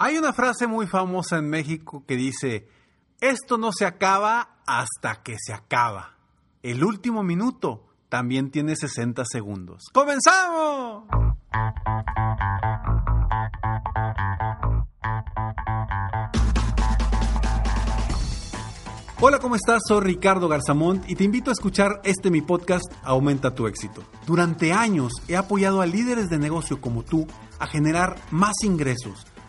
Hay una frase muy famosa en México que dice, esto no se acaba hasta que se acaba. El último minuto también tiene 60 segundos. ¡Comenzamos! Hola, ¿cómo estás? Soy Ricardo Garzamont y te invito a escuchar este mi podcast Aumenta tu éxito. Durante años he apoyado a líderes de negocio como tú a generar más ingresos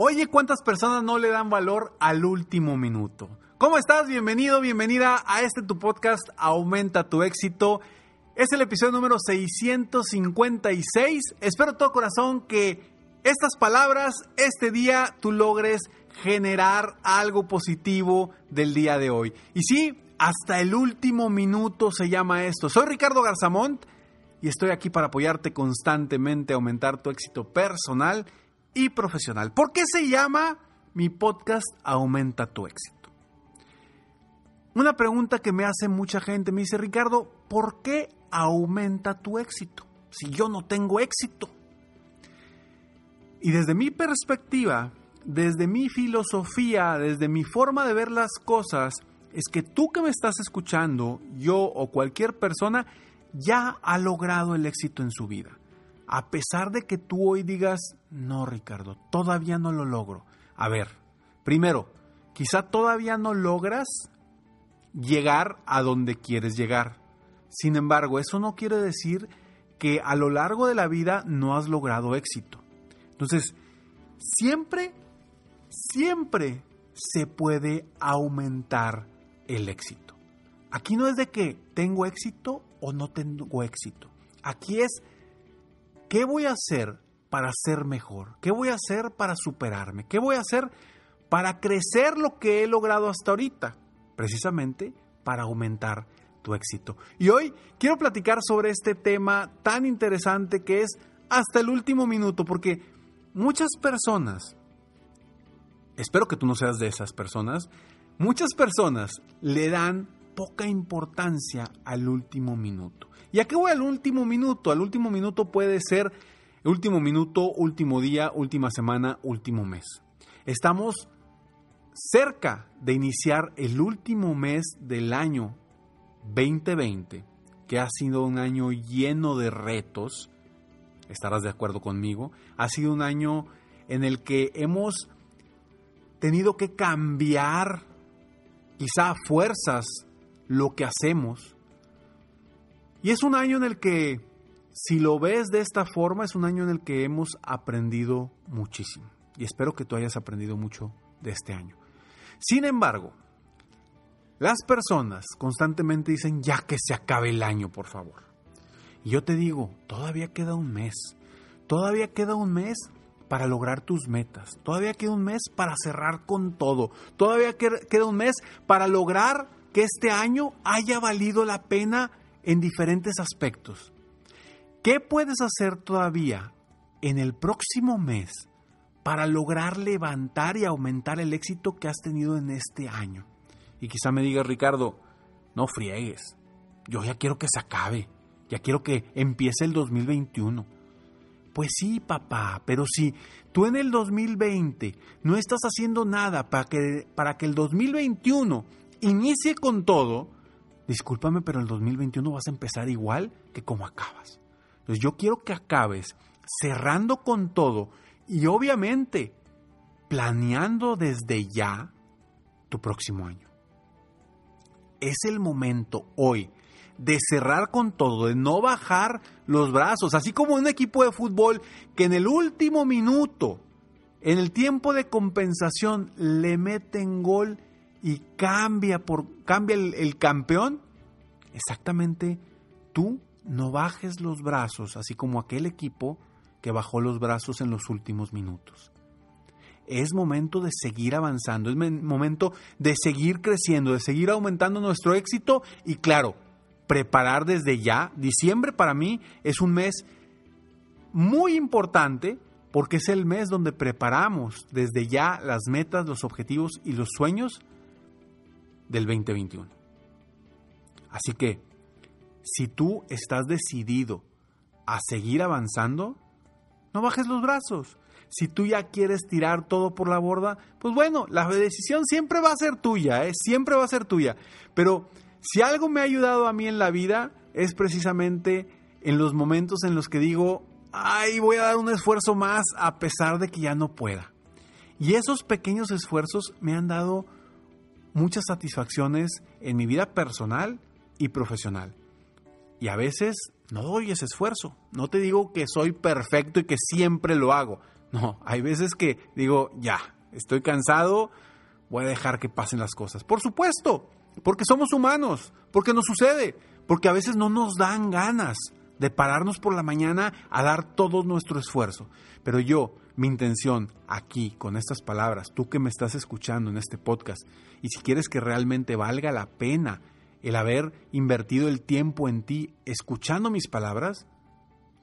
Oye, ¿cuántas personas no le dan valor al último minuto? ¿Cómo estás? Bienvenido, bienvenida a este tu podcast Aumenta tu éxito. Es el episodio número 656. Espero todo corazón que estas palabras, este día, tú logres generar algo positivo del día de hoy. Y sí, hasta el último minuto se llama esto. Soy Ricardo Garzamont y estoy aquí para apoyarte constantemente a aumentar tu éxito personal y profesional. ¿Por qué se llama mi podcast Aumenta tu éxito? Una pregunta que me hace mucha gente, me dice, Ricardo, ¿por qué aumenta tu éxito si yo no tengo éxito? Y desde mi perspectiva, desde mi filosofía, desde mi forma de ver las cosas, es que tú que me estás escuchando, yo o cualquier persona, ya ha logrado el éxito en su vida a pesar de que tú hoy digas, no, Ricardo, todavía no lo logro. A ver, primero, quizá todavía no logras llegar a donde quieres llegar. Sin embargo, eso no quiere decir que a lo largo de la vida no has logrado éxito. Entonces, siempre, siempre se puede aumentar el éxito. Aquí no es de que tengo éxito o no tengo éxito. Aquí es ¿Qué voy a hacer para ser mejor? ¿Qué voy a hacer para superarme? ¿Qué voy a hacer para crecer lo que he logrado hasta ahorita? Precisamente para aumentar tu éxito. Y hoy quiero platicar sobre este tema tan interesante que es hasta el último minuto, porque muchas personas, espero que tú no seas de esas personas, muchas personas le dan poca importancia al último minuto. ¿Y a qué voy al último minuto? Al último minuto puede ser último minuto, último día, última semana, último mes. Estamos cerca de iniciar el último mes del año 2020, que ha sido un año lleno de retos, estarás de acuerdo conmigo, ha sido un año en el que hemos tenido que cambiar quizá a fuerzas lo que hacemos, y es un año en el que, si lo ves de esta forma, es un año en el que hemos aprendido muchísimo. Y espero que tú hayas aprendido mucho de este año. Sin embargo, las personas constantemente dicen, ya que se acabe el año, por favor. Y yo te digo, todavía queda un mes. Todavía queda un mes para lograr tus metas. Todavía queda un mes para cerrar con todo. Todavía queda un mes para lograr que este año haya valido la pena en diferentes aspectos. ¿Qué puedes hacer todavía en el próximo mes para lograr levantar y aumentar el éxito que has tenido en este año? Y quizá me digas, Ricardo, no friegues. Yo ya quiero que se acabe. Ya quiero que empiece el 2021. Pues sí, papá, pero si tú en el 2020 no estás haciendo nada para que, para que el 2021 inicie con todo, discúlpame, pero el 2021 vas a empezar igual que como acabas. Entonces yo quiero que acabes cerrando con todo y obviamente planeando desde ya tu próximo año. Es el momento hoy de cerrar con todo, de no bajar los brazos, así como un equipo de fútbol que en el último minuto, en el tiempo de compensación, le meten gol y cambia, por, cambia el, el campeón, exactamente tú no bajes los brazos, así como aquel equipo que bajó los brazos en los últimos minutos. es momento de seguir avanzando, es momento de seguir creciendo, de seguir aumentando nuestro éxito y claro, preparar desde ya. Diciembre para mí es un mes muy importante porque es el mes donde preparamos desde ya las metas, los objetivos y los sueños del 2021. Así que, si tú estás decidido a seguir avanzando, no bajes los brazos. Si tú ya quieres tirar todo por la borda, pues bueno, la decisión siempre va a ser tuya, ¿eh? siempre va a ser tuya. Pero si algo me ha ayudado a mí en la vida es precisamente en los momentos en los que digo, ay, voy a dar un esfuerzo más a pesar de que ya no pueda. Y esos pequeños esfuerzos me han dado muchas satisfacciones en mi vida personal y profesional. Y a veces no doy ese esfuerzo. No te digo que soy perfecto y que siempre lo hago. No, hay veces que digo, ya, estoy cansado, voy a dejar que pasen las cosas. Por supuesto, porque somos humanos, porque nos sucede, porque a veces no nos dan ganas de pararnos por la mañana a dar todo nuestro esfuerzo. Pero yo, mi intención aquí, con estas palabras, tú que me estás escuchando en este podcast, y si quieres que realmente valga la pena el haber invertido el tiempo en ti escuchando mis palabras,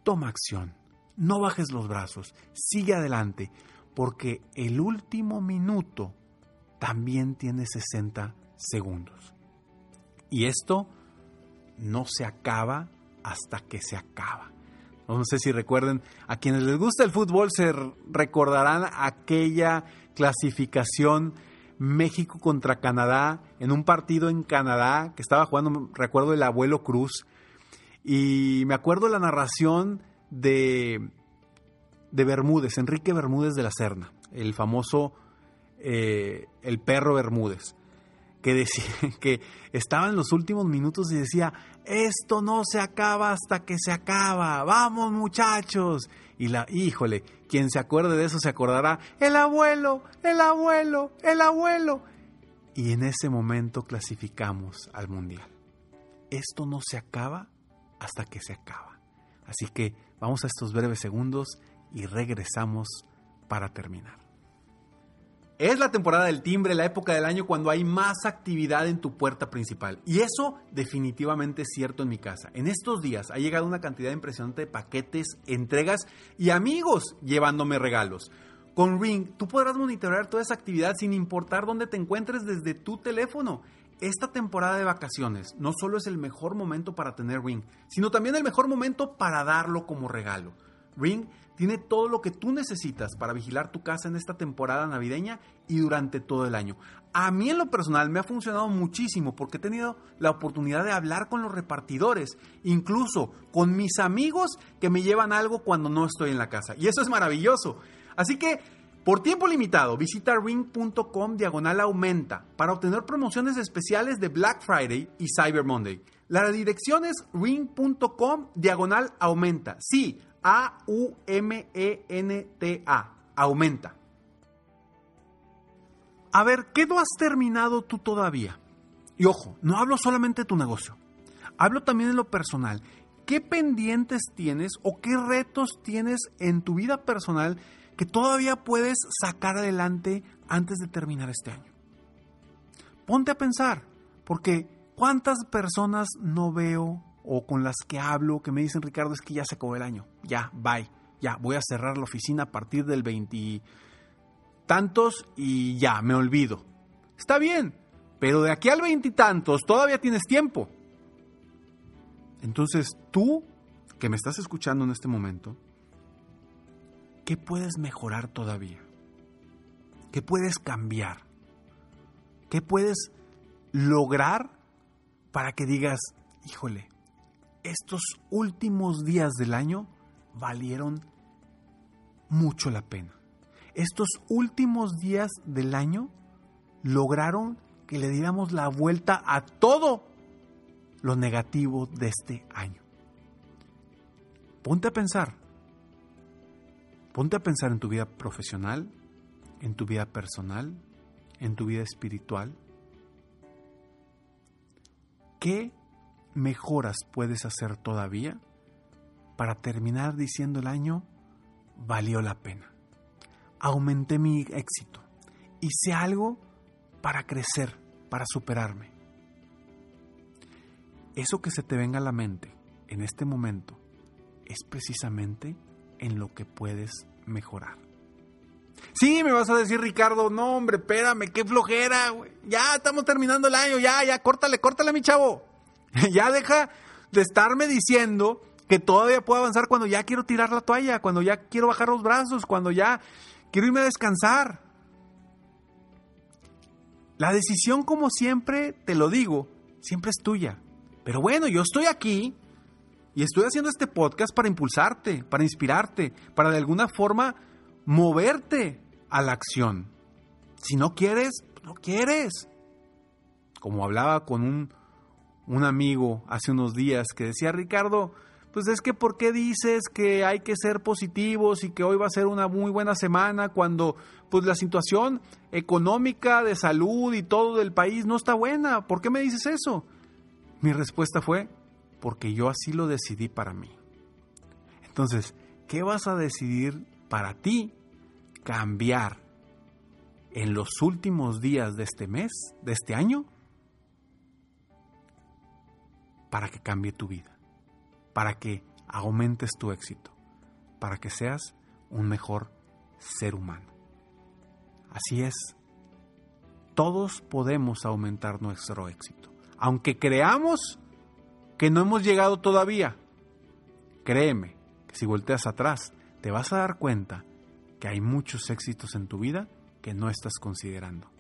toma acción. No bajes los brazos, sigue adelante, porque el último minuto también tiene 60 segundos. Y esto no se acaba hasta que se acaba. No sé si recuerden, a quienes les gusta el fútbol se recordarán aquella clasificación México contra Canadá en un partido en Canadá que estaba jugando, recuerdo el abuelo Cruz, y me acuerdo la narración de, de Bermúdez, Enrique Bermúdez de la Serna, el famoso eh, el perro Bermúdez que, decía, que estaba en los últimos minutos y decía, esto no se acaba hasta que se acaba, vamos muchachos. Y la, híjole, quien se acuerde de eso se acordará, el abuelo, el abuelo, el abuelo. Y en ese momento clasificamos al mundial. Esto no se acaba hasta que se acaba. Así que vamos a estos breves segundos y regresamos para terminar. Es la temporada del timbre, la época del año cuando hay más actividad en tu puerta principal. Y eso definitivamente es cierto en mi casa. En estos días ha llegado una cantidad impresionante de paquetes, entregas y amigos llevándome regalos. Con Ring, tú podrás monitorear toda esa actividad sin importar dónde te encuentres desde tu teléfono. Esta temporada de vacaciones no solo es el mejor momento para tener Ring, sino también el mejor momento para darlo como regalo. Ring tiene todo lo que tú necesitas para vigilar tu casa en esta temporada navideña y durante todo el año. A mí en lo personal me ha funcionado muchísimo porque he tenido la oportunidad de hablar con los repartidores, incluso con mis amigos que me llevan algo cuando no estoy en la casa. Y eso es maravilloso. Así que, por tiempo limitado, visita ring.com diagonal aumenta para obtener promociones especiales de Black Friday y Cyber Monday. La dirección es ring.com diagonal aumenta. Sí, a-U-M-E-N-T-A. Aumenta. A ver, ¿qué no has terminado tú todavía? Y ojo, no hablo solamente de tu negocio. Hablo también de lo personal. ¿Qué pendientes tienes o qué retos tienes en tu vida personal que todavía puedes sacar adelante antes de terminar este año? Ponte a pensar, porque ¿cuántas personas no veo o con las que hablo que me dicen, Ricardo, es que ya se acabó el año, ya, bye, ya, voy a cerrar la oficina a partir del veintitantos y ya, me olvido. Está bien, pero de aquí al veintitantos todavía tienes tiempo. Entonces tú, que me estás escuchando en este momento, ¿qué puedes mejorar todavía? ¿Qué puedes cambiar? ¿Qué puedes lograr para que digas, híjole, estos últimos días del año valieron mucho la pena. Estos últimos días del año lograron que le diéramos la vuelta a todo lo negativo de este año. Ponte a pensar. Ponte a pensar en tu vida profesional, en tu vida personal, en tu vida espiritual. ¿Qué mejoras puedes hacer todavía para terminar diciendo el año valió la pena? aumenté mi éxito. Hice algo para crecer, para superarme. Eso que se te venga a la mente en este momento es precisamente en lo que puedes mejorar. Sí, me vas a decir, Ricardo, no, hombre, espérame, qué flojera. Ya estamos terminando el año, ya, ya, córtale, córtale, mi chavo. ya deja de estarme diciendo que todavía puedo avanzar cuando ya quiero tirar la toalla, cuando ya quiero bajar los brazos, cuando ya quiero irme a descansar. La decisión, como siempre, te lo digo, siempre es tuya. Pero bueno, yo estoy aquí y estoy haciendo este podcast para impulsarte, para inspirarte, para de alguna forma moverte a la acción. Si no quieres, no quieres. Como hablaba con un, un amigo hace unos días que decía, Ricardo, pues es que ¿por qué dices que hay que ser positivos y que hoy va a ser una muy buena semana cuando pues la situación económica, de salud y todo del país no está buena? ¿Por qué me dices eso? Mi respuesta fue, porque yo así lo decidí para mí. Entonces, ¿qué vas a decidir para ti cambiar en los últimos días de este mes, de este año, para que cambie tu vida? para que aumentes tu éxito, para que seas un mejor ser humano. Así es, todos podemos aumentar nuestro éxito, aunque creamos que no hemos llegado todavía. Créeme que si volteas atrás, te vas a dar cuenta que hay muchos éxitos en tu vida que no estás considerando.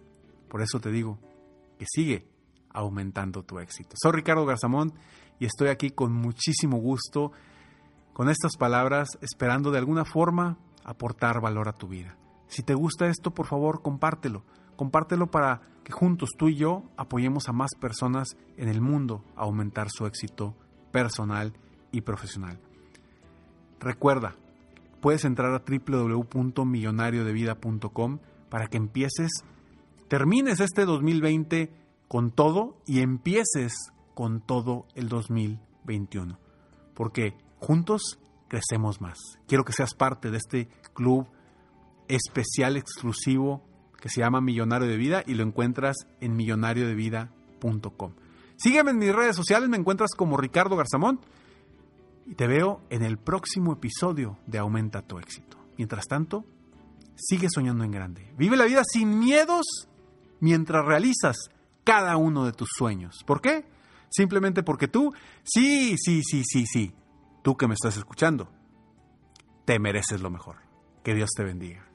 Por eso te digo que sigue aumentando tu éxito. Soy Ricardo Garzamón y estoy aquí con muchísimo gusto con estas palabras, esperando de alguna forma aportar valor a tu vida. Si te gusta esto, por favor, compártelo. Compártelo para que juntos tú y yo apoyemos a más personas en el mundo a aumentar su éxito personal y profesional. Recuerda, puedes entrar a www.millonariodevida.com para que empieces, termines este 2020 con todo y empieces con todo el 2021. Porque juntos crecemos más. Quiero que seas parte de este club especial, exclusivo, que se llama Millonario de Vida y lo encuentras en millonariodevida.com. Sígueme en mis redes sociales, me encuentras como Ricardo Garzamón y te veo en el próximo episodio de Aumenta tu éxito. Mientras tanto, sigue soñando en grande. Vive la vida sin miedos mientras realizas cada uno de tus sueños. ¿Por qué? Simplemente porque tú, sí, sí, sí, sí, sí, tú que me estás escuchando, te mereces lo mejor. Que Dios te bendiga.